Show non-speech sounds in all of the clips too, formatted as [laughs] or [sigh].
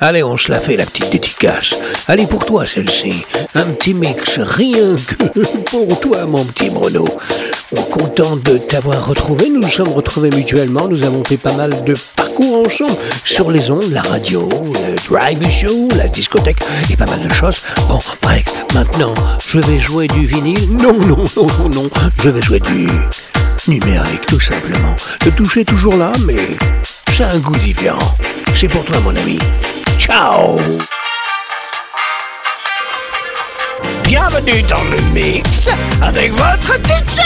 Allez, on se la fait la petite dédicace. Allez pour toi celle-ci. Un petit mix, rien que [laughs] pour toi mon petit Bruno. Content de t'avoir retrouvé. Nous nous sommes retrouvés mutuellement. Nous avons fait pas mal de parcours ensemble sur les ondes, la radio, le drive show, la discothèque et pas mal de choses. Bon, bref, maintenant, je vais jouer du vinyle. Non, non, non, non, non. Je vais jouer du numérique tout simplement. Le toucher toujours là, mais c'est un goût différent. C'est pour toi mon ami. Ciao Bienvenue dans le mix avec votre DJ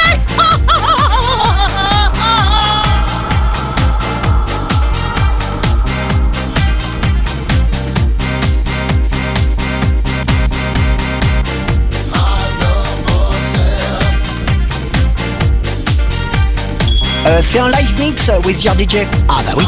Euh, fais un live mix euh, with your DJ. Ah bah oui.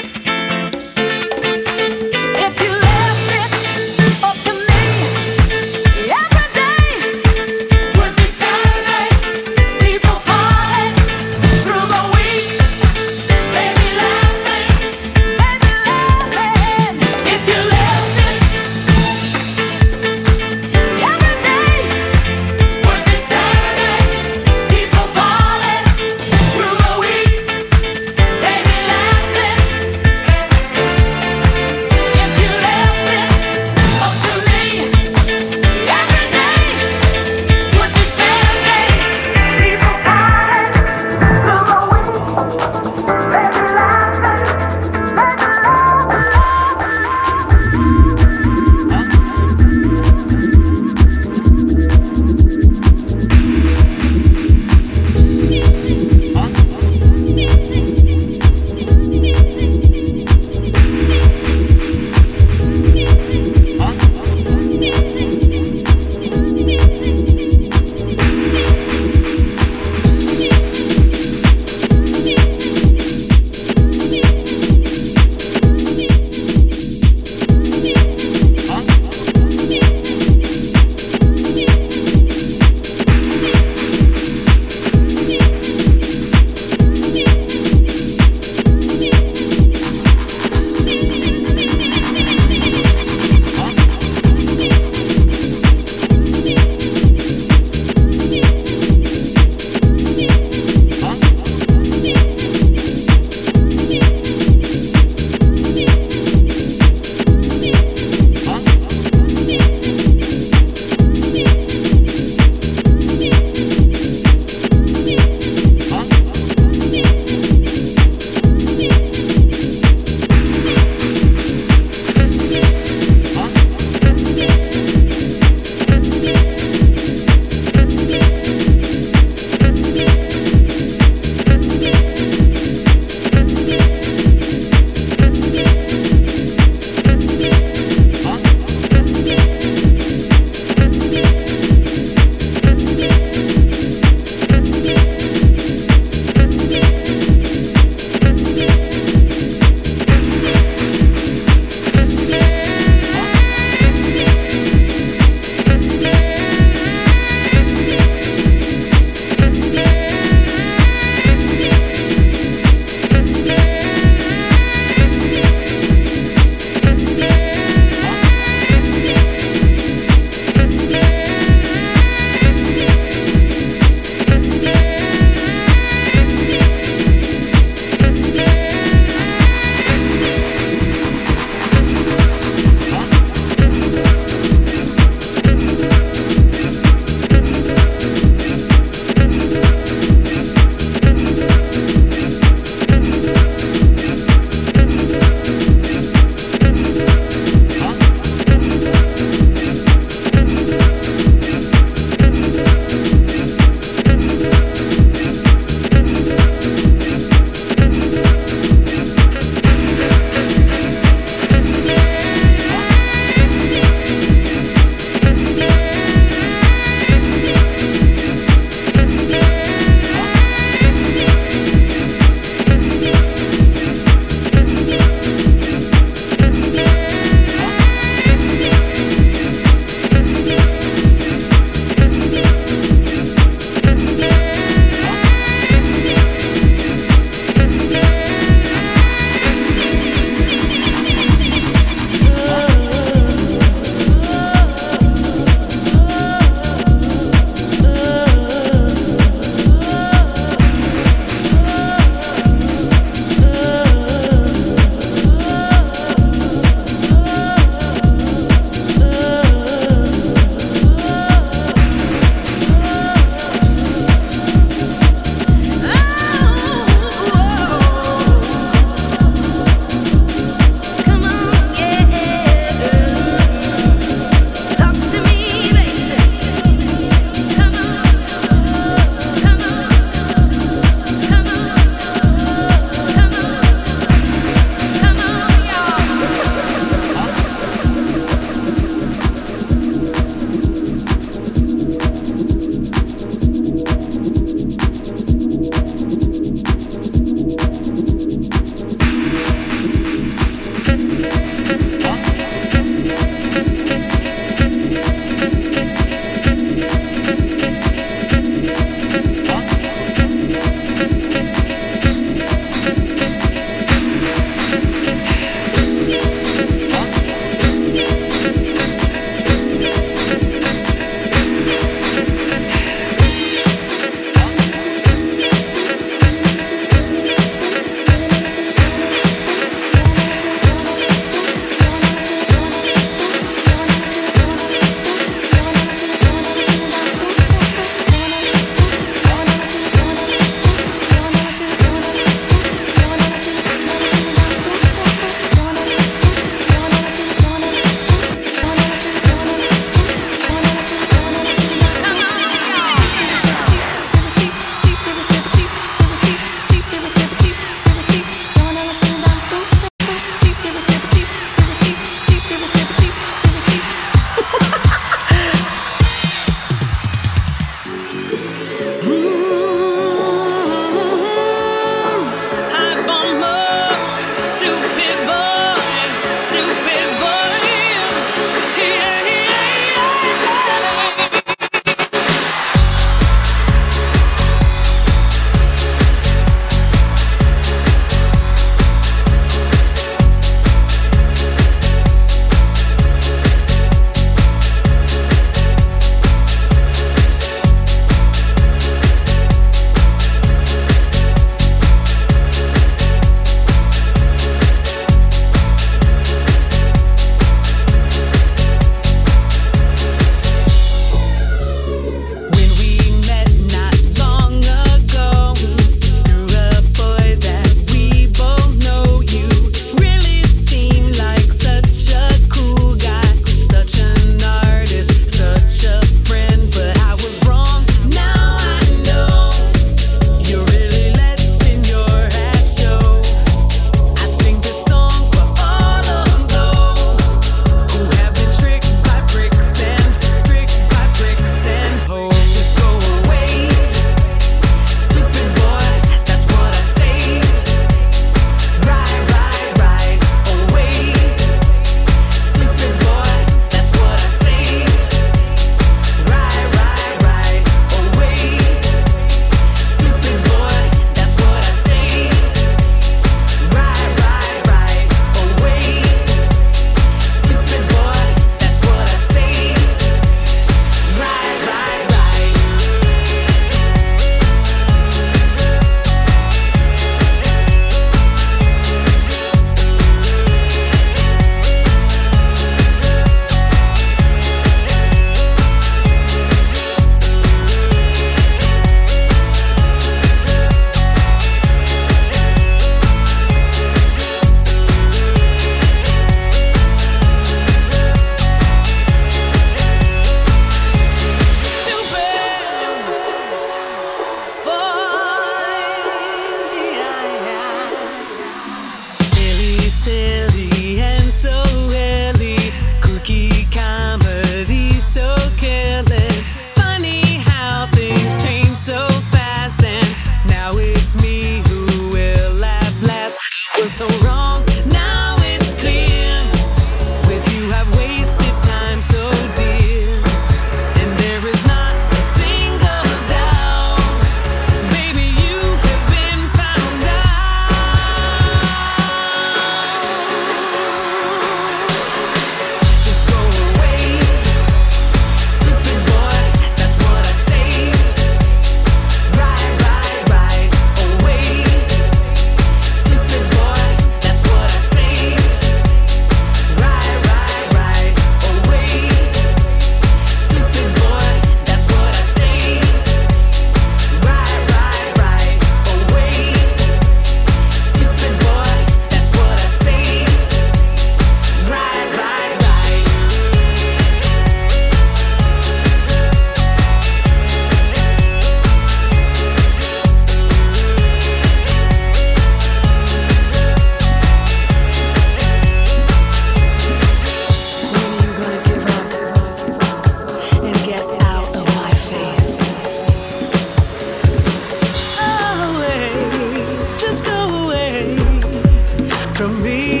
from me.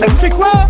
Ça vous fait quoi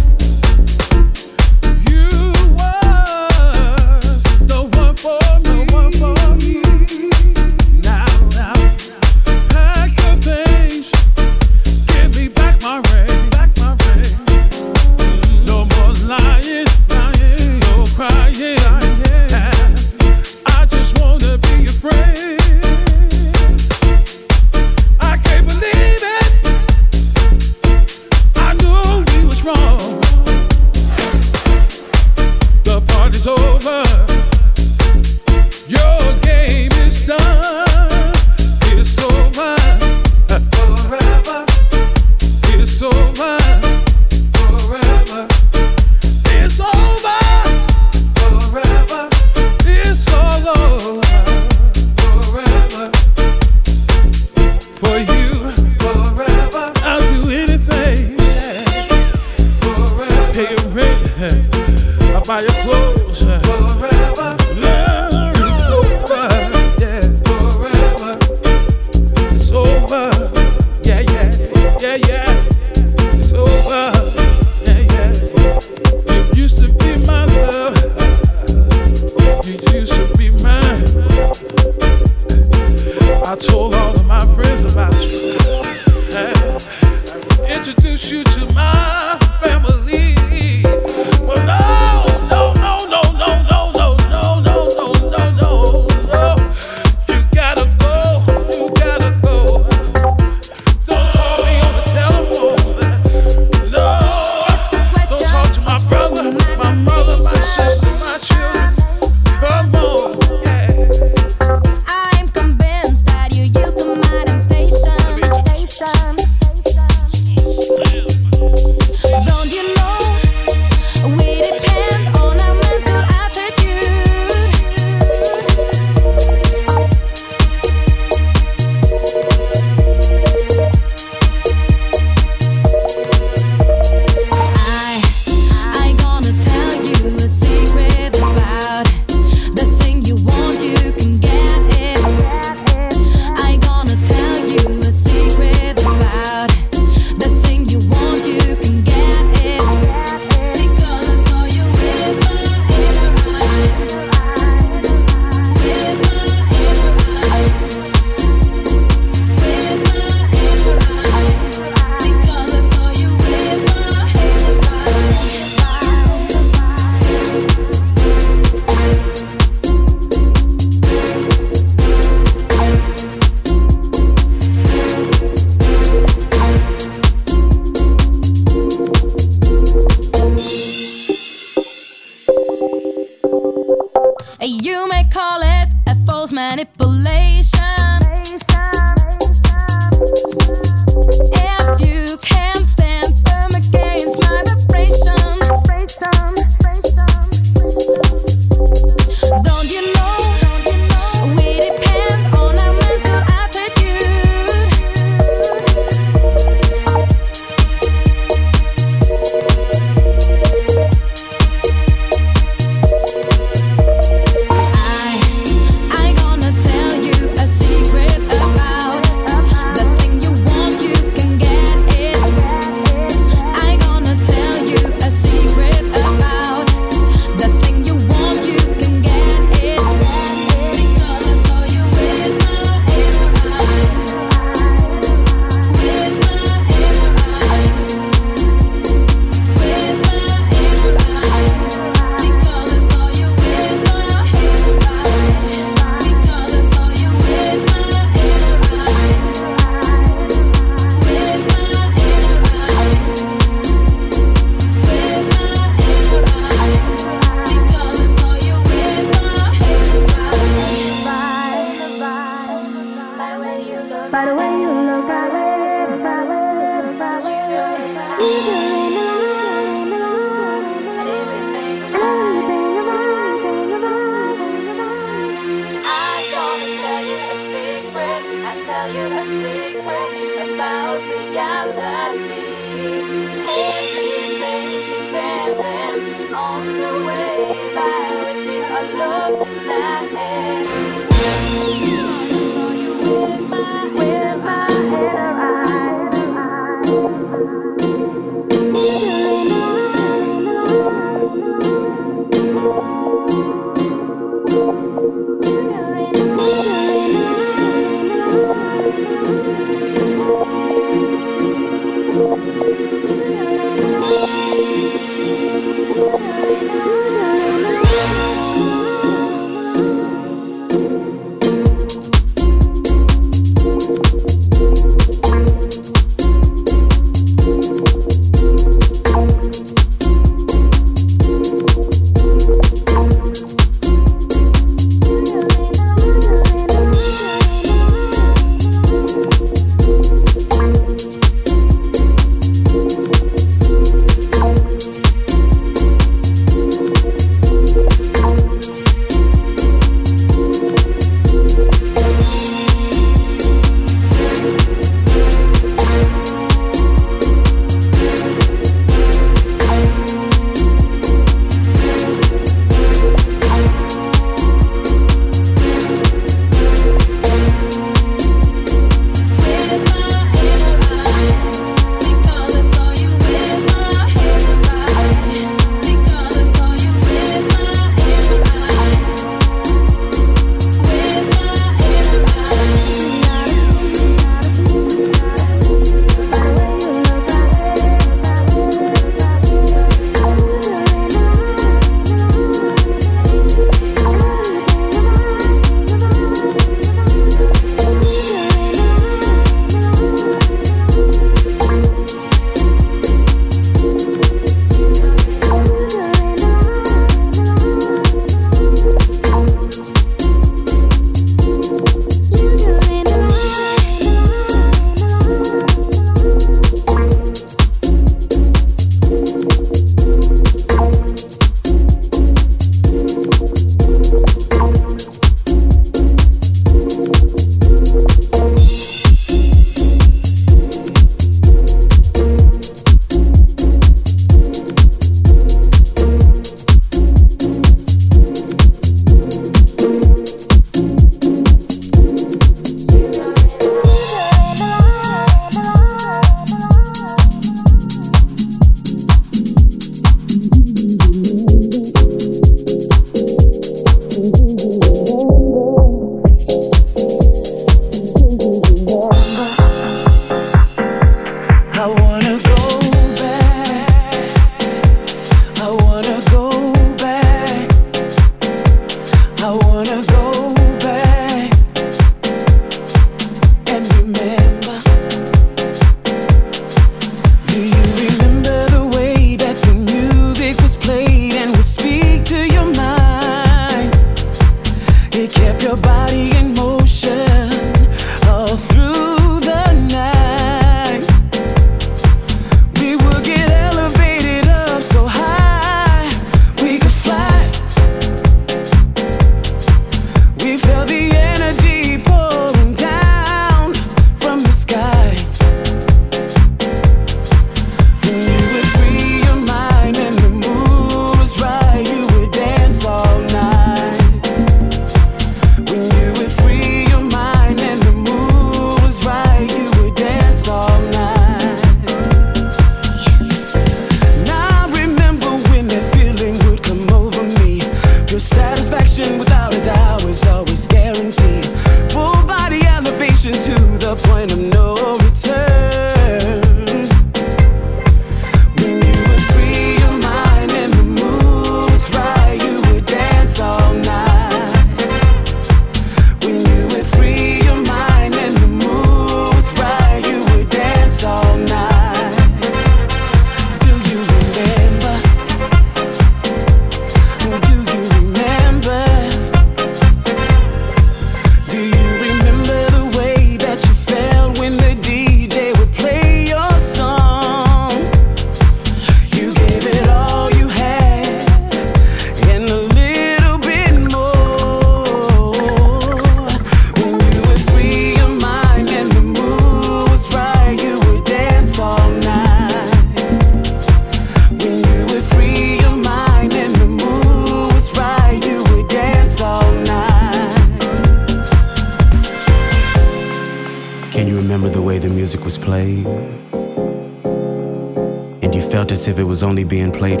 Only being played